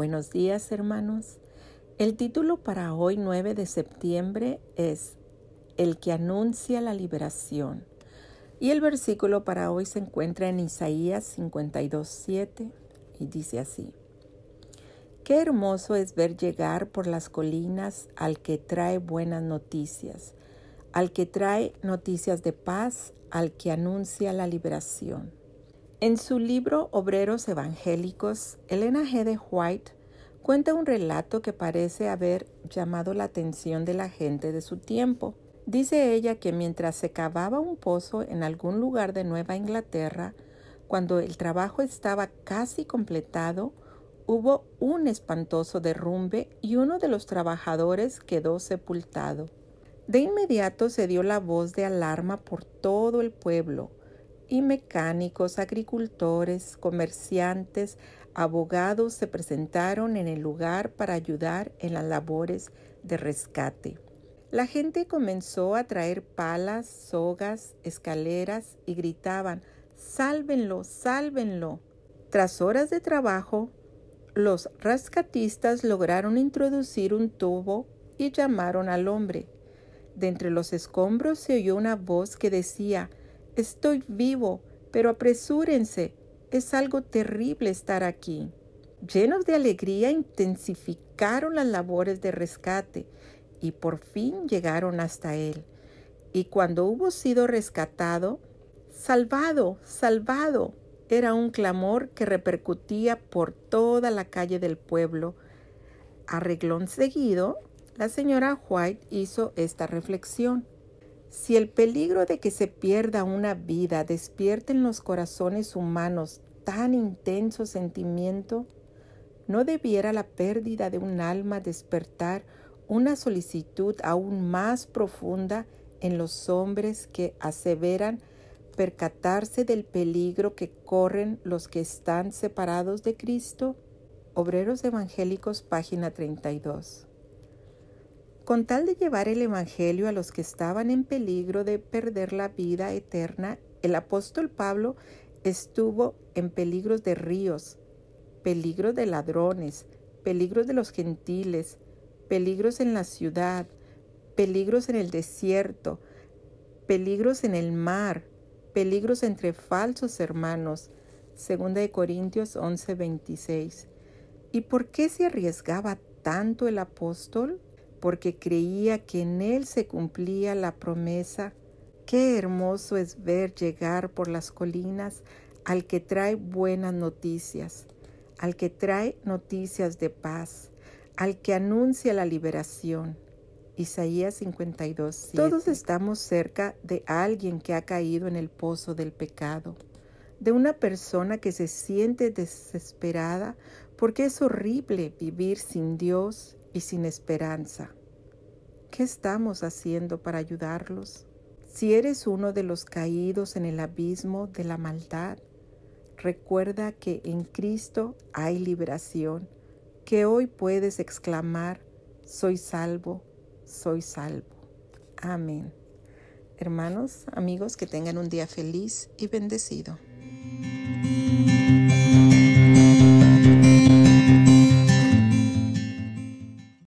Buenos días hermanos. El título para hoy 9 de septiembre es El que anuncia la liberación. Y el versículo para hoy se encuentra en Isaías 52.7 y dice así. Qué hermoso es ver llegar por las colinas al que trae buenas noticias, al que trae noticias de paz, al que anuncia la liberación. En su libro Obreros Evangélicos, Elena G. de White cuenta un relato que parece haber llamado la atención de la gente de su tiempo. Dice ella que mientras se cavaba un pozo en algún lugar de Nueva Inglaterra, cuando el trabajo estaba casi completado, hubo un espantoso derrumbe y uno de los trabajadores quedó sepultado. De inmediato se dio la voz de alarma por todo el pueblo y mecánicos, agricultores, comerciantes, abogados se presentaron en el lugar para ayudar en las labores de rescate. La gente comenzó a traer palas, sogas, escaleras y gritaban, Sálvenlo, sálvenlo. Tras horas de trabajo, los rescatistas lograron introducir un tubo y llamaron al hombre. De entre los escombros se oyó una voz que decía, Estoy vivo, pero apresúrense, es algo terrible estar aquí. Llenos de alegría intensificaron las labores de rescate y por fin llegaron hasta él. Y cuando hubo sido rescatado, salvado, salvado, era un clamor que repercutía por toda la calle del pueblo. Arreglón seguido, la señora White hizo esta reflexión. Si el peligro de que se pierda una vida despierta en los corazones humanos tan intenso sentimiento, ¿no debiera la pérdida de un alma despertar una solicitud aún más profunda en los hombres que aseveran percatarse del peligro que corren los que están separados de Cristo? Obreros Evangélicos, página 32. Con tal de llevar el Evangelio a los que estaban en peligro de perder la vida eterna, el apóstol Pablo estuvo en peligros de ríos, peligros de ladrones, peligros de los gentiles, peligros en la ciudad, peligros en el desierto, peligros en el mar, peligros entre falsos hermanos. 2 de Corintios 11:26. ¿Y por qué se arriesgaba tanto el apóstol? Porque creía que en él se cumplía la promesa. Qué hermoso es ver llegar por las colinas al que trae buenas noticias, al que trae noticias de paz, al que anuncia la liberación. Isaías 52. Todos estamos cerca de alguien que ha caído en el pozo del pecado, de una persona que se siente desesperada porque es horrible vivir sin Dios y sin esperanza. ¿Qué estamos haciendo para ayudarlos? Si eres uno de los caídos en el abismo de la maldad, recuerda que en Cristo hay liberación, que hoy puedes exclamar, soy salvo, soy salvo. Amén. Hermanos, amigos, que tengan un día feliz y bendecido.